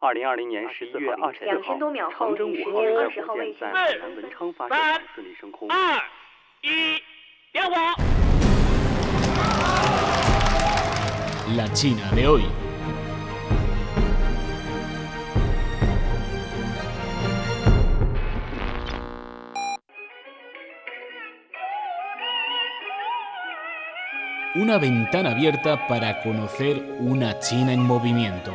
二零二零年十一月二十四号，长征五号载火箭在海南文昌发射场顺利升空。二一，点火。La China de hoy. Una ventana abierta para conocer una China en movimiento.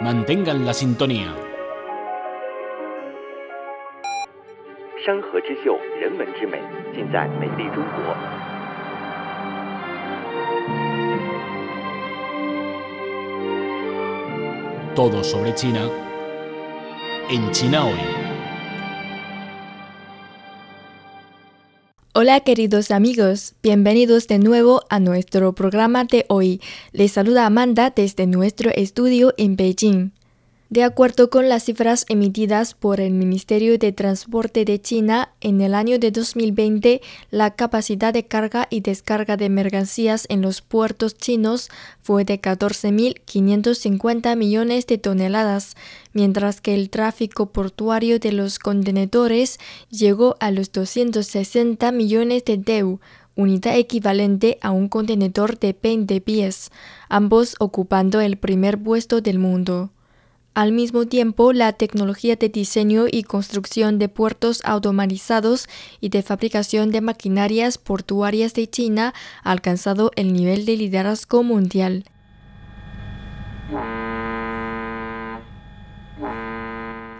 Mantengan la sintonía. 山河之秀，人文之美，尽在美丽中国。 Todo sobre China en China hoy. Hola queridos amigos, bienvenidos de nuevo a nuestro programa de hoy. Les saluda Amanda desde nuestro estudio en Beijing. De acuerdo con las cifras emitidas por el Ministerio de Transporte de China, en el año de 2020 la capacidad de carga y descarga de mercancías en los puertos chinos fue de 14.550 millones de toneladas, mientras que el tráfico portuario de los contenedores llegó a los 260 millones de TEU, unidad equivalente a un contenedor de 20 pies, ambos ocupando el primer puesto del mundo. Al mismo tiempo, la tecnología de diseño y construcción de puertos automatizados y de fabricación de maquinarias portuarias de China ha alcanzado el nivel de liderazgo mundial.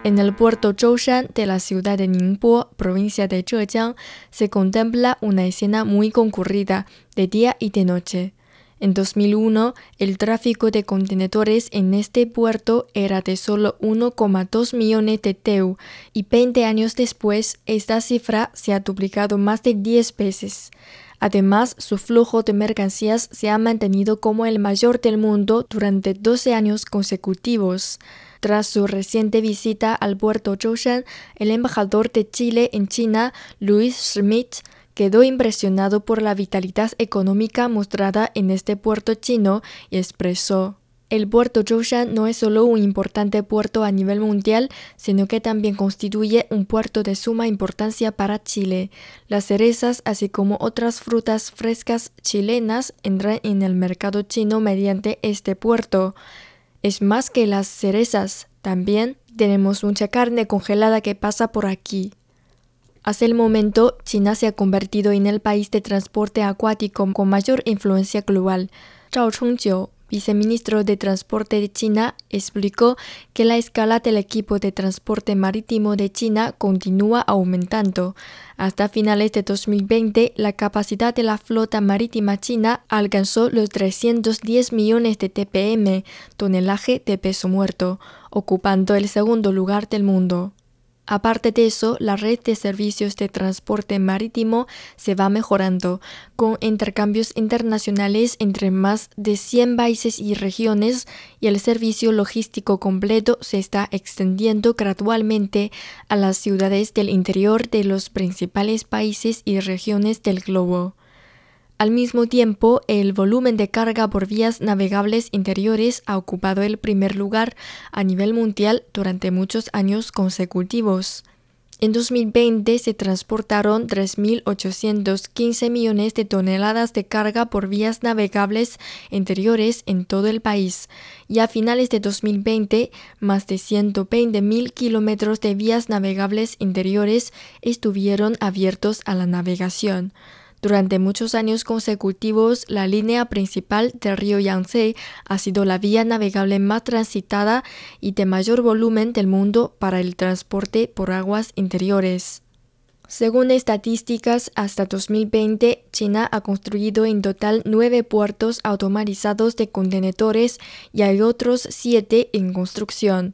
En el puerto Zhoushan de la ciudad de Ningbo, provincia de Zhejiang, se contempla una escena muy concurrida de día y de noche. En 2001, el tráfico de contenedores en este puerto era de solo 1,2 millones de TEU y 20 años después esta cifra se ha duplicado más de 10 veces. Además, su flujo de mercancías se ha mantenido como el mayor del mundo durante 12 años consecutivos. Tras su reciente visita al puerto Zhoushan, el embajador de Chile en China, Luis Schmidt, quedó impresionado por la vitalidad económica mostrada en este puerto chino y expresó el puerto Zhoushan no es solo un importante puerto a nivel mundial, sino que también constituye un puerto de suma importancia para Chile. Las cerezas, así como otras frutas frescas chilenas, entran en el mercado chino mediante este puerto. Es más que las cerezas, también tenemos mucha carne congelada que pasa por aquí. Hasta el momento, China se ha convertido en el país de transporte acuático con mayor influencia global. Zhao Chongjiu, viceministro de Transporte de China, explicó que la escala del equipo de transporte marítimo de China continúa aumentando. Hasta finales de 2020, la capacidad de la flota marítima china alcanzó los 310 millones de TPM, tonelaje de peso muerto, ocupando el segundo lugar del mundo. Aparte de eso, la red de servicios de transporte marítimo se va mejorando, con intercambios internacionales entre más de 100 países y regiones, y el servicio logístico completo se está extendiendo gradualmente a las ciudades del interior de los principales países y regiones del globo. Al mismo tiempo, el volumen de carga por vías navegables interiores ha ocupado el primer lugar a nivel mundial durante muchos años consecutivos. En 2020 se transportaron 3.815 millones de toneladas de carga por vías navegables interiores en todo el país y a finales de 2020 más de 120.000 kilómetros de vías navegables interiores estuvieron abiertos a la navegación. Durante muchos años consecutivos, la línea principal del río Yangtze ha sido la vía navegable más transitada y de mayor volumen del mundo para el transporte por aguas interiores. Según estadísticas, hasta 2020, China ha construido en total nueve puertos automatizados de contenedores y hay otros siete en construcción.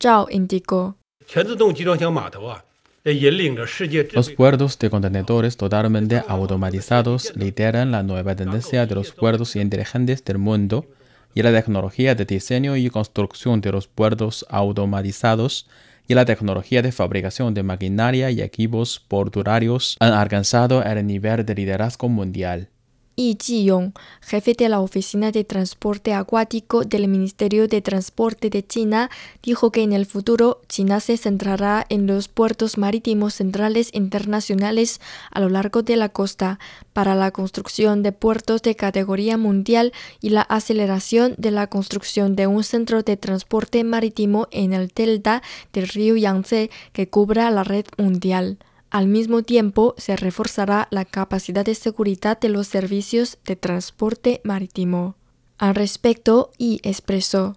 Zhao indicó. Los puertos de contenedores totalmente automatizados lideran la nueva tendencia de los puertos inteligentes del mundo y la tecnología de diseño y construcción de los puertos automatizados y la tecnología de fabricación de maquinaria y equipos portuarios han alcanzado el nivel de liderazgo mundial. Yi Jiyong, jefe de la Oficina de Transporte Acuático del Ministerio de Transporte de China, dijo que en el futuro China se centrará en los puertos marítimos centrales internacionales a lo largo de la costa para la construcción de puertos de categoría mundial y la aceleración de la construcción de un centro de transporte marítimo en el delta del río Yangtze que cubra la red mundial. Al mismo tiempo, se reforzará la capacidad de seguridad de los servicios de transporte marítimo. Al respecto, y expresó.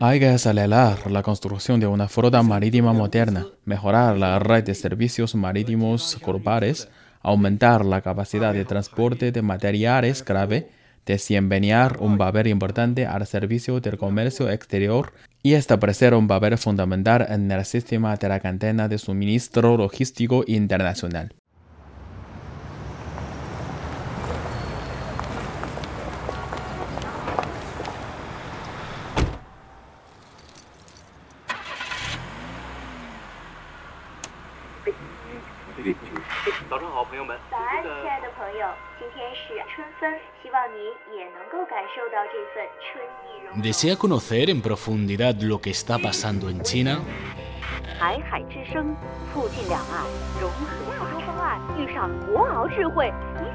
Hay que acelerar la construcción de una flota marítima moderna, mejorar la red de servicios marítimos grupales, aumentar la capacidad de transporte de materiales grave, desempeñar un papel importante al servicio del comercio exterior y establecer un papel fundamental en el sistema de la cadena de suministro logístico internacional. ¿Desea conocer en profundidad lo que está pasando en China?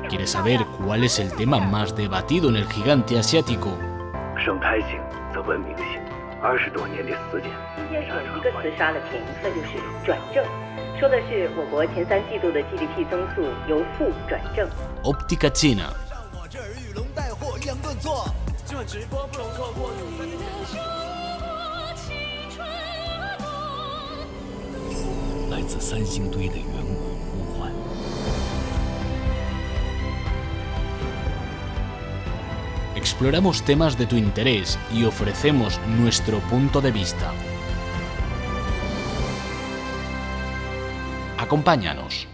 ¿Quiere saber cuál es el tema más debatido en el gigante asiático? 二十多年的时间。今天是一个词杀了屏，那，就是转正。说的是我国前三季度的 GDP 增速由负转正。Optica c i n a 上我这儿龙带货顿挫，今晚直播不容错过。你的青春来自三星堆的员 Exploramos temas de tu interés y ofrecemos nuestro punto de vista. Acompáñanos.